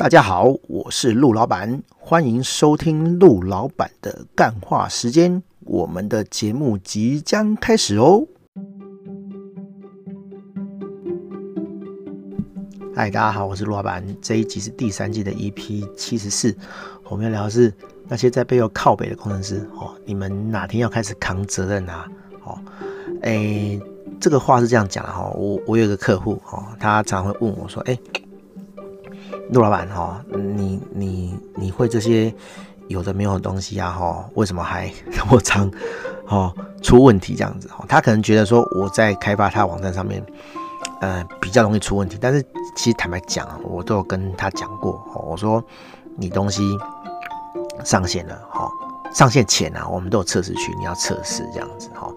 大家好，我是陆老板，欢迎收听陆老板的干话时间。我们的节目即将开始哦。嗨，大家好，我是陆老板。这一集是第三季的 EP 七十四，我们要聊的是那些在背后靠北的工程师哦。你们哪天要开始扛责任啊？哦，哎，这个话是这样讲的哈。我我有一个客户哦，他常常会问我说，哎。陆老板哈，你你你会这些有的没有的东西啊哈？为什么还 那么常哦出问题这样子哈？他可能觉得说我在开发他网站上面，呃比较容易出问题，但是其实坦白讲，我都有跟他讲过，我说你东西上线了哈，上线前啊，我们都有测试区，你要测试这样子哈。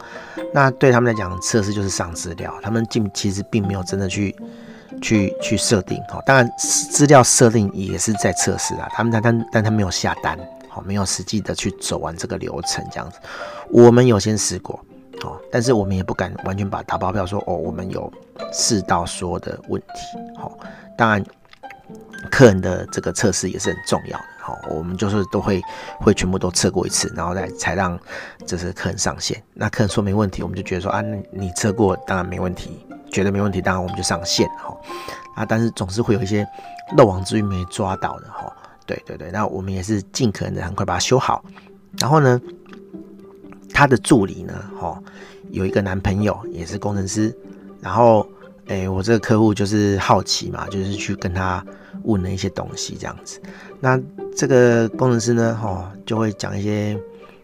那对他们来讲，测试就是上资料，他们并其实并没有真的去。去去设定哈，当然资料设定也是在测试啊，他们但但但他没有下单，好，没有实际的去走完这个流程这样子。我们有先试过，好，但是我们也不敢完全把打包票说哦，我们有试到所有的问题，好，当然客人的这个测试也是很重要的，好，我们就是都会会全部都测过一次，然后再才让这是客人上线。那客人说没问题，我们就觉得说啊，你测过当然没问题。觉得没问题，当然我们就上线哈啊，但是总是会有一些漏网之鱼没抓到的哈。对对对，那我们也是尽可能的很快把它修好。然后呢，他的助理呢，哈，有一个男朋友也是工程师。然后，哎，我这个客户就是好奇嘛，就是去跟他问了一些东西这样子。那这个工程师呢，哈，就会讲一些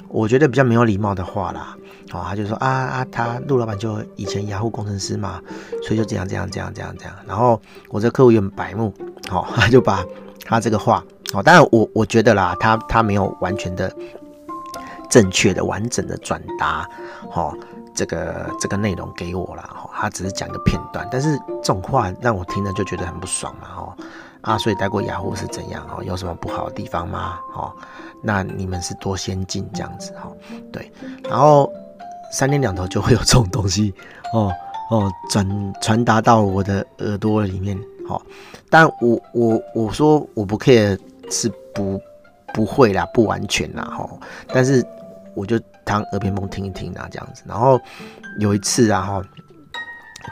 我觉得比较没有礼貌的话啦。哦，他就说啊啊，他陆老板就以前雅虎工程师嘛，所以就这样这样这样这样这样。然后我这客户也很白目，好，他就把他这个话，哦，当然我我觉得啦，他他没有完全的正确的完整的转达，哦，这个这个内容给我啦，哦，他只是讲一个片段，但是这种话让我听了就觉得很不爽嘛，哦，啊，所以待过雅虎是怎样，哦，有什么不好的地方吗？哦，那你们是多先进这样子，哦，对，然后。三天两头就会有这种东西哦哦转传达到我的耳朵里面，哦，但我我我说我不 care 是不不会啦，不完全啦，哈、哦，但是我就当耳边风听一听啊，这样子。然后有一次啊，哈、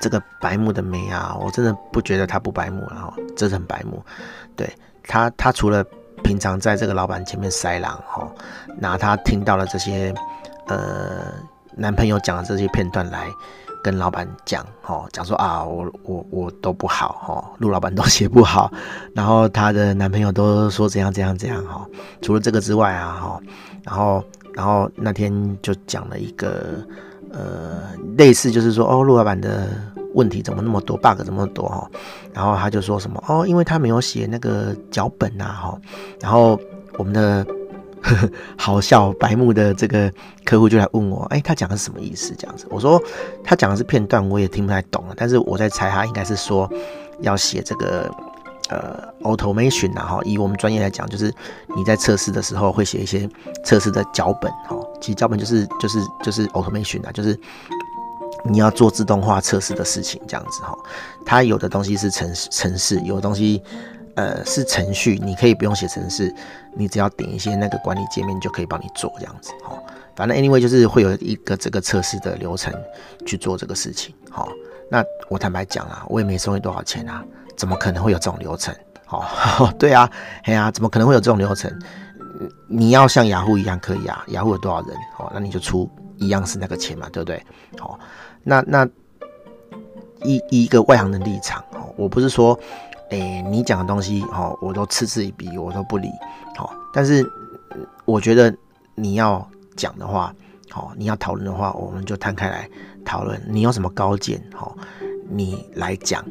这个白目的眉啊，我真的不觉得他不白目了，哈，真的很白目。对他，他除了平常在这个老板前面塞狼，哈、哦，拿他听到了这些，呃。男朋友讲的这些片段来跟老板讲，哦，讲说啊，我我我都不好，哦，陆老板都写不好，然后他的男朋友都说怎样怎样怎样，哈，除了这个之外啊，哈，然后然后那天就讲了一个，呃，类似就是说，哦，陆老板的问题怎么那么多，bug 怎么那么多，哈，然后他就说什么，哦，因为他没有写那个脚本呐，哈，然后我们的。呵呵，好笑白目的这个客户就来问我，哎、他讲的是什么意思？这样子，我说他讲的是片段，我也听不太懂了。但是我在猜，他应该是说要写这个呃 automation 然后以我们专业来讲，就是你在测试的时候会写一些测试的脚本哈。其实脚本就是就是就是 automation 啊，就是你要做自动化测试的事情这样子哈。它有的东西是程程式，有的东西。呃，是程序，你可以不用写程式，你只要点一些那个管理界面就可以帮你做这样子，好，反正 anyway 就是会有一个这个测试的流程去做这个事情，好，那我坦白讲啊，我也没收你多少钱啊，怎么可能会有这种流程？好，对啊，哎呀，怎么可能会有这种流程？你要像雅虎一样可以啊，雅虎有多少人？好，那你就出一样是那个钱嘛，对不对？好，那那一一个外行的立场哦，我不是说。哎、你讲的东西，哦，我都嗤之以鼻，我都不理，好。但是我觉得你要讲的话，好，你要讨论的话，我们就摊开来讨论。你有什么高见，好，你来讲，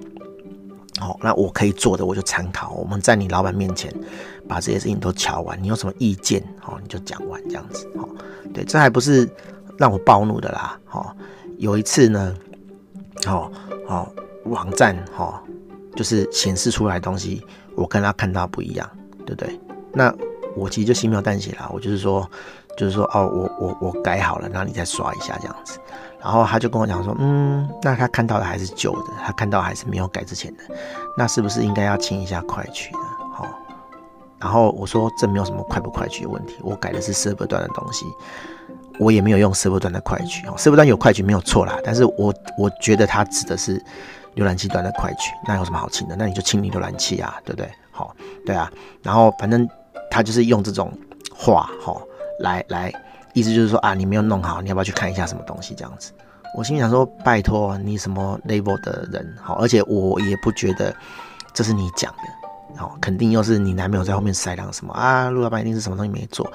好，那我可以做的，我就参考。我们在你老板面前把这些事情都瞧完。你有什么意见，好，你就讲完这样子，好。对，这还不是让我暴怒的啦，好。有一次呢，好好网站，好。就是显示出来的东西，我跟他看到不一样，对不对？那我其实就轻描淡写啦，我就是说，就是说，哦，我我我改好了，然后你再刷一下这样子。然后他就跟我讲说，嗯，那他看到的还是旧的，他看到还是没有改之前的，那是不是应该要清一下快取呢？好，然后我说这没有什么快不快取的问题，我改的是 server 端的东西，我也没有用 server 端的快取哦，server 端有快取没有错啦，但是我我觉得它指的是浏览器端的快取，那有什么好清的？那你就清理浏览器啊，对不对？好，对啊，然后反正他就是用这种话哈来来，意思就是说啊，你没有弄好，你要不要去看一下什么东西这样子？我心里想说，拜托你什么 level 的人好，而且我也不觉得这是你讲的。好，肯定又是你男朋友在后面塞两什么啊？陆老板一定是什么东西没做。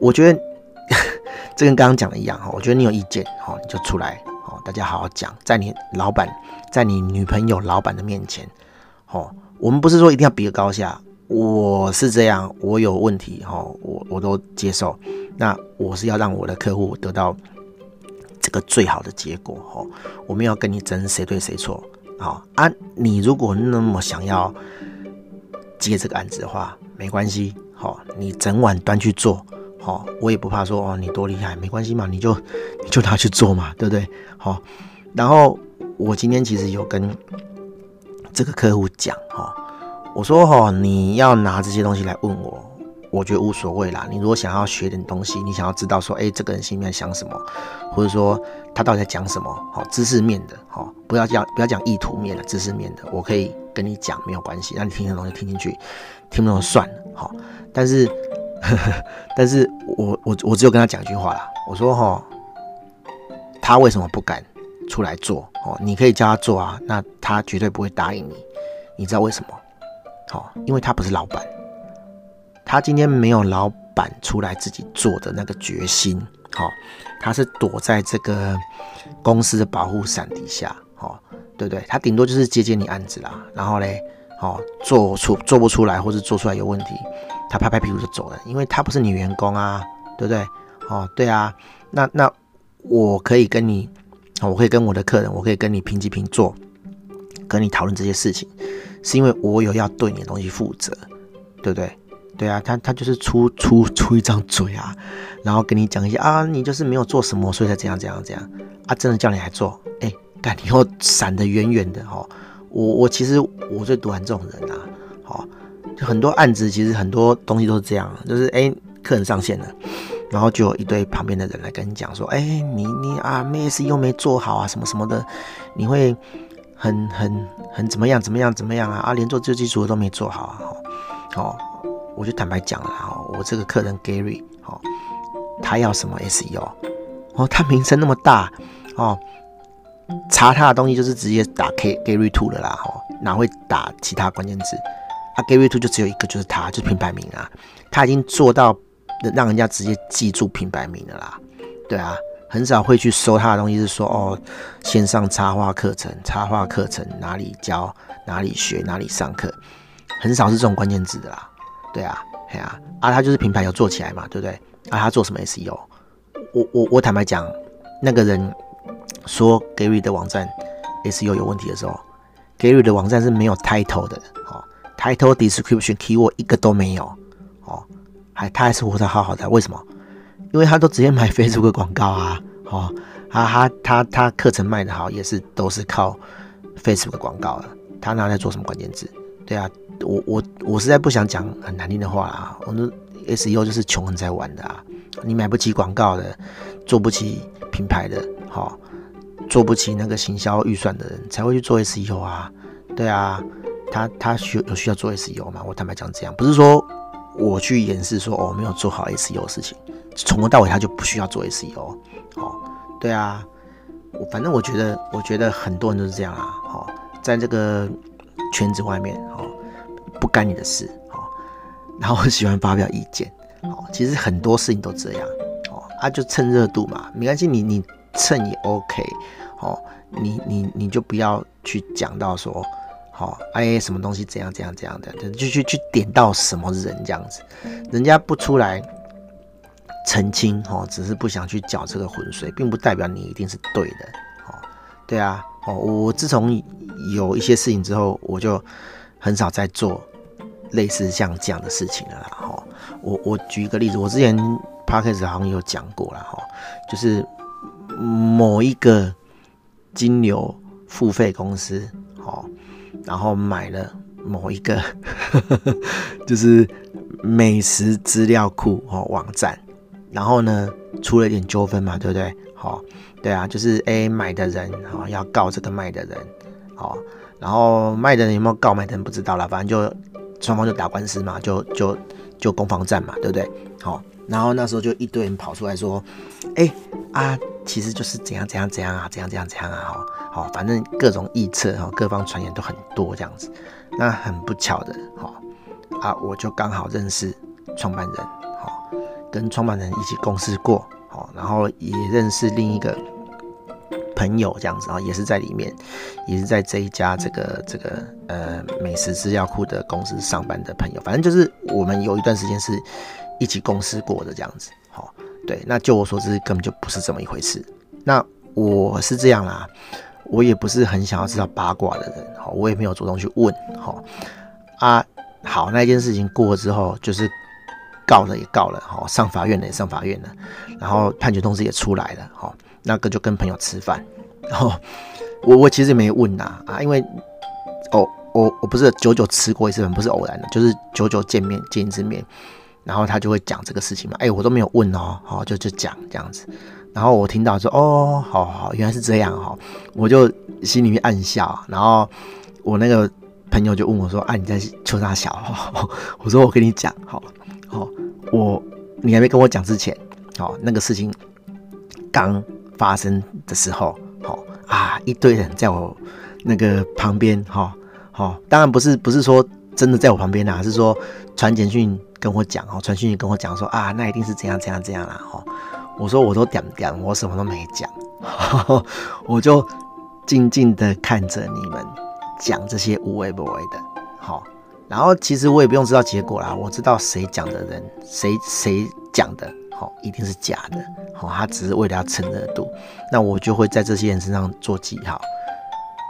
我觉得这跟刚刚讲的一样哈。我觉得你有意见哈，你就出来大家好好讲，在你老板、在你女朋友老板的面前，哦，我们不是说一定要比个高下。我是这样，我有问题哦，我我都接受。那我是要让我的客户得到这个最好的结果哦。我们要跟你争谁对谁错。好啊，你如果那么想要。接这个案子的话，没关系，好，你整晚端去做，好，我也不怕说哦，你多厉害，没关系嘛，你就你就拿去做嘛，对不对？好，然后我今天其实有跟这个客户讲，哈，我说哈，你要拿这些东西来问我，我觉得无所谓啦。你如果想要学点东西，你想要知道说，哎，这个人心里面想什么，或者说他到底在讲什么，好，知识面的，好，不要讲不要讲意图面的，知识面的，我可以。跟你讲没有关系，让你听的东西听进去，听不懂算了，好。但是，但是我我我只有跟他讲一句话啦，我说哈，他为什么不敢出来做？哦，你可以叫他做啊，那他绝对不会答应你。你知道为什么？好，因为他不是老板，他今天没有老板出来自己做的那个决心，好，他是躲在这个公司的保护伞底下，好。对不对？他顶多就是接接你案子啦，然后嘞，哦，做出做不出来，或者做出来有问题，他拍拍屁股就走了，因为他不是你员工啊，对不对？哦，对啊，那那我可以跟你，我可以跟我的客人，我可以跟你平起平坐，跟你讨论这些事情，是因为我有要对你的东西负责，对不对？对啊，他他就是出出出一张嘴啊，然后跟你讲一下啊，你就是没有做什么，所以才这样这样这样啊，真的叫你来做，哎。干，以后闪得远远的哈！我我其实我最讨厌这种人啊！好，就很多案子，其实很多东西都是这样，就是哎、客人上线了，然后就有一堆旁边的人来跟你讲说，哎、你你啊，没事又没做好啊，什么什么的，你会很很很怎么样怎么样怎么样啊？啊，连做最基础的都没做好啊！好，我就坦白讲了哈，我这个客人 Gary，哦，他要什么 SEO？哦，他名声那么大哦。查他的东西就是直接打 K Gary Two 的啦，吼，哪会打其他关键字？啊，Gary Two 就只有一个，就是他，就是品牌名啊。他已经做到让人家直接记住品牌名的啦。对啊，很少会去搜他的东西，是说哦，线上插画课程，插画课程哪里教，哪里学，哪里上课，很少是这种关键字的啦。对啊，哎呀，啊，他就是品牌有做起来嘛，对不对？啊，他做什么 SEO？我我我坦白讲，那个人。说 Gary 的网站 SEO 有问题的时候，Gary 的网站是没有 title 的，，title description keyword 一个都没有，哦，还他还是活得好好的，为什么？因为他都直接买 Facebook 广告啊，哦，他他他他课程卖得好也是都是靠 Facebook 广告的，他拿在做什么关键字？对啊，我我我实在不想讲很难听的话啊，我们 SEO 就是穷人在玩的啊，你买不起广告的，做不起品牌的，好、哦。做不起那个行销预算的人才会去做 SEO 啊，对啊，他他需有需要做 SEO 吗？我坦白讲这样，不是说我去掩饰说哦没有做好 SEO 的事情，从头到尾他就不需要做 SEO 哦，对啊，我反正我觉得我觉得很多人都是这样啊，哦，在这个圈子外面哦，不干你的事哦，然后喜欢发表意见哦，其实很多事情都这样哦，啊就蹭热度嘛，没关系，你你蹭也 OK。哦，你你你就不要去讲到说，好、哦，哎，什么东西怎样怎样怎样的，就去去点到什么人这样子，人家不出来澄清，哦，只是不想去搅这个浑水，并不代表你一定是对的，哦，对啊，哦，我自从有一些事情之后，我就很少再做类似像这样的事情了啦，哦，我我举一个例子，我之前 Podcast 好像有讲过了，哈，就是某一个。金牛付费公司，哦，然后买了某一个，就是美食资料库哦网站，然后呢出了一点纠纷嘛，对不对？好，对啊，就是 A 买的人哦要告这个卖的人，好，然后卖的人有没有告买的人不知道了，反正就双方就打官司嘛，就就就攻防战嘛，对不对？好，然后那时候就一堆人跑出来说，哎啊，其实就是怎样怎样怎样啊，怎样怎样怎样啊，哈，好，反正各种臆测哈，各方传言都很多这样子，那很不巧的，哈。啊，我就刚好认识创办人，好，跟创办人一起共事过，好，然后也认识另一个朋友这样子啊，也是在里面，也是在这一家这个这个呃美食资料库的公司上班的朋友，反正就是我们有一段时间是一起共事过的这样子，好，对，那就我所知根本就不是这么一回事。那我是这样啦，我也不是很想要知道八卦的人，好，我也没有主动去问，好，啊。好，那件事情过了之后，就是告了也告了，哈，上法院了也上法院了，然后判决通知也出来了，哈，那个就跟朋友吃饭，然后我我其实没问呐，啊，因为哦，我我不是久久吃过一次饭，不是偶然的，就是久久见面见一次面，然后他就会讲这个事情嘛，哎，我都没有问哦，好，就就讲这样子，然后我听到说，哦，好好，原来是这样哈，我就心里面暗笑，然后我那个。朋友就问我说：“啊，你在求啥小？” 我说：“我跟你讲，好，好，我你还没跟我讲之前，好，那个事情刚发生的时候，好啊，一堆人在我那个旁边，哈，好，当然不是不是说真的在我旁边啊，是说传简讯跟我讲，哦，传讯跟我讲说啊，那一定是怎样怎样怎样啦，哈，我说我都点点，我什么都没讲，我就静静的看着你们。”讲这些无为不为的，好，然后其实我也不用知道结果啦，我知道谁讲的人，谁谁讲的，好，一定是假的，好，他只是为了要蹭热度，那我就会在这些人身上做记号，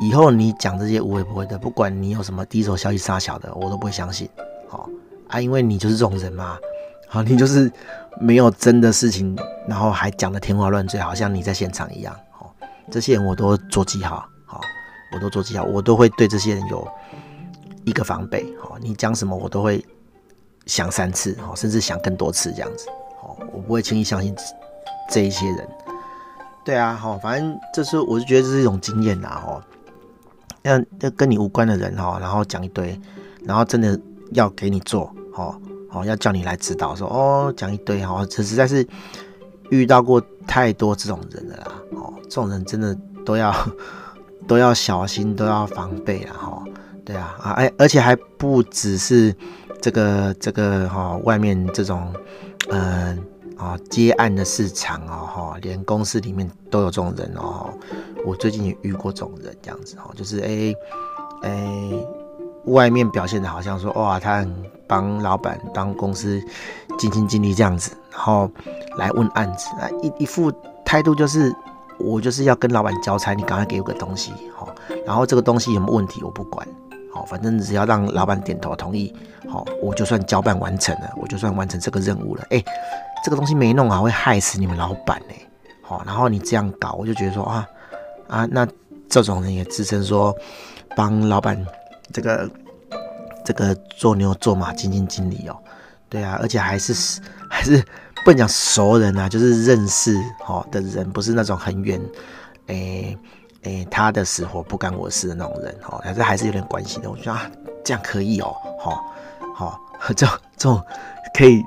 以后你讲这些无为不会的，不管你有什么第一手消息杀小的，我都不会相信，好啊，因为你就是这种人嘛，好，你就是没有真的事情，然后还讲的天花乱坠，好像你在现场一样，好，这些人我都做记号。好我都做记号，我都会对这些人有一个防备。好，你讲什么我都会想三次，好，甚至想更多次这样子。我不会轻易相信这一些人。对啊，好，反正这是我就觉得这是一种经验啦。哦，要跟你无关的人哈，然后讲一堆，然后真的要给你做，好，好要叫你来指导，说哦讲一堆，哈，这实在是遇到过太多这种人了啦。哦，这种人真的都要。都要小心，都要防备啊！哈，对啊，啊，哎，而且还不只是这个这个哈，外面这种，嗯啊，接案的市场哦，哈，连公司里面都有这种人哦。我最近也遇过这种人，这样子哈，就是哎哎，外面表现的好像说哇，他很帮老板当公司尽心尽力这样子，然后来问案子，啊，一一副态度就是。我就是要跟老板交差，你赶快给我个东西，好，然后这个东西有没有问题我不管，反正只要让老板点头同意，好，我就算交办完成了，我就算完成这个任务了。哎，这个东西没弄好会害死你们老板呢，好，然后你这样搞，我就觉得说啊啊，那这种人也自称说帮老板这个这个做牛做马基金经理哦，对啊，而且还是 还是。不能讲熟人啊，就是认识哈的人，不是那种很远，诶、诶、他的死活不干我事的那种人哦，还是还是有点关系的。我觉得啊，这样可以哦，好，好，这这种可以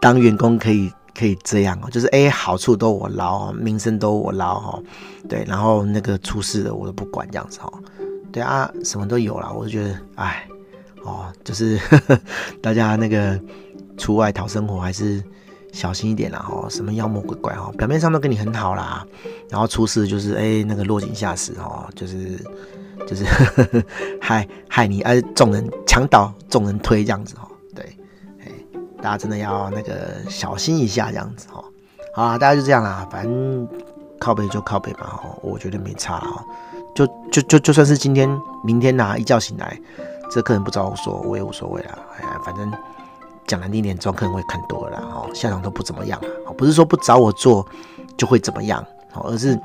当员工，可以可以这样哦，就是诶、好处都我捞，名声都我捞哈，对，然后那个出事的我都不管这样子哈，对啊，什么都有了，我就觉得哎，哦，就是呵 呵大家那个出外讨生活还是。小心一点啦，哈，什么妖魔鬼怪哈，表面上都跟你很好啦，然后出事就是哎、那个落井下石哈，就是就是 害害你，哎，众人墙倒众人推这样子哈，对，哎，大家真的要那个小心一下这样子哈，好啊，大家就这样啦，反正靠北就靠北嘛哈，我觉得没差哈，就就就就算是今天明天呐、一觉醒来，这客人不找我说，我也无所谓啦，哎呀，反正。讲难听点，装客人会看多了啦，哦，下场都不怎么样啊，不是说不找我做就会怎么样，哦，而是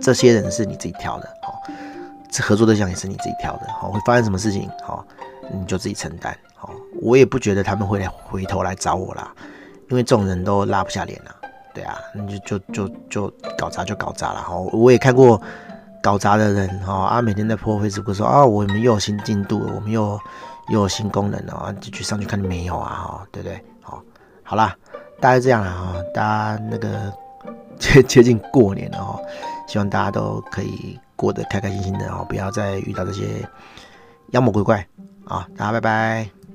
这些人是你自己挑的，哦，这合作对象也是你自己挑的，哦，会发生什么事情，哦，你就自己承担，哦，我也不觉得他们会来回头来找我啦，因为这种人都拉不下脸啊。对啊，你就就就就搞砸就搞砸了哈。我也看过搞砸的人哈啊，每天在 po Facebook 说啊，我们又有新进度，我们又又有新功能了啊，就去上去看没有啊哈，对不对？好，好啦，大概这样了哈，大家那个 接接近过年了哈，希望大家都可以过得开开心心的哦，不要再遇到这些妖魔鬼怪啊！大家拜拜。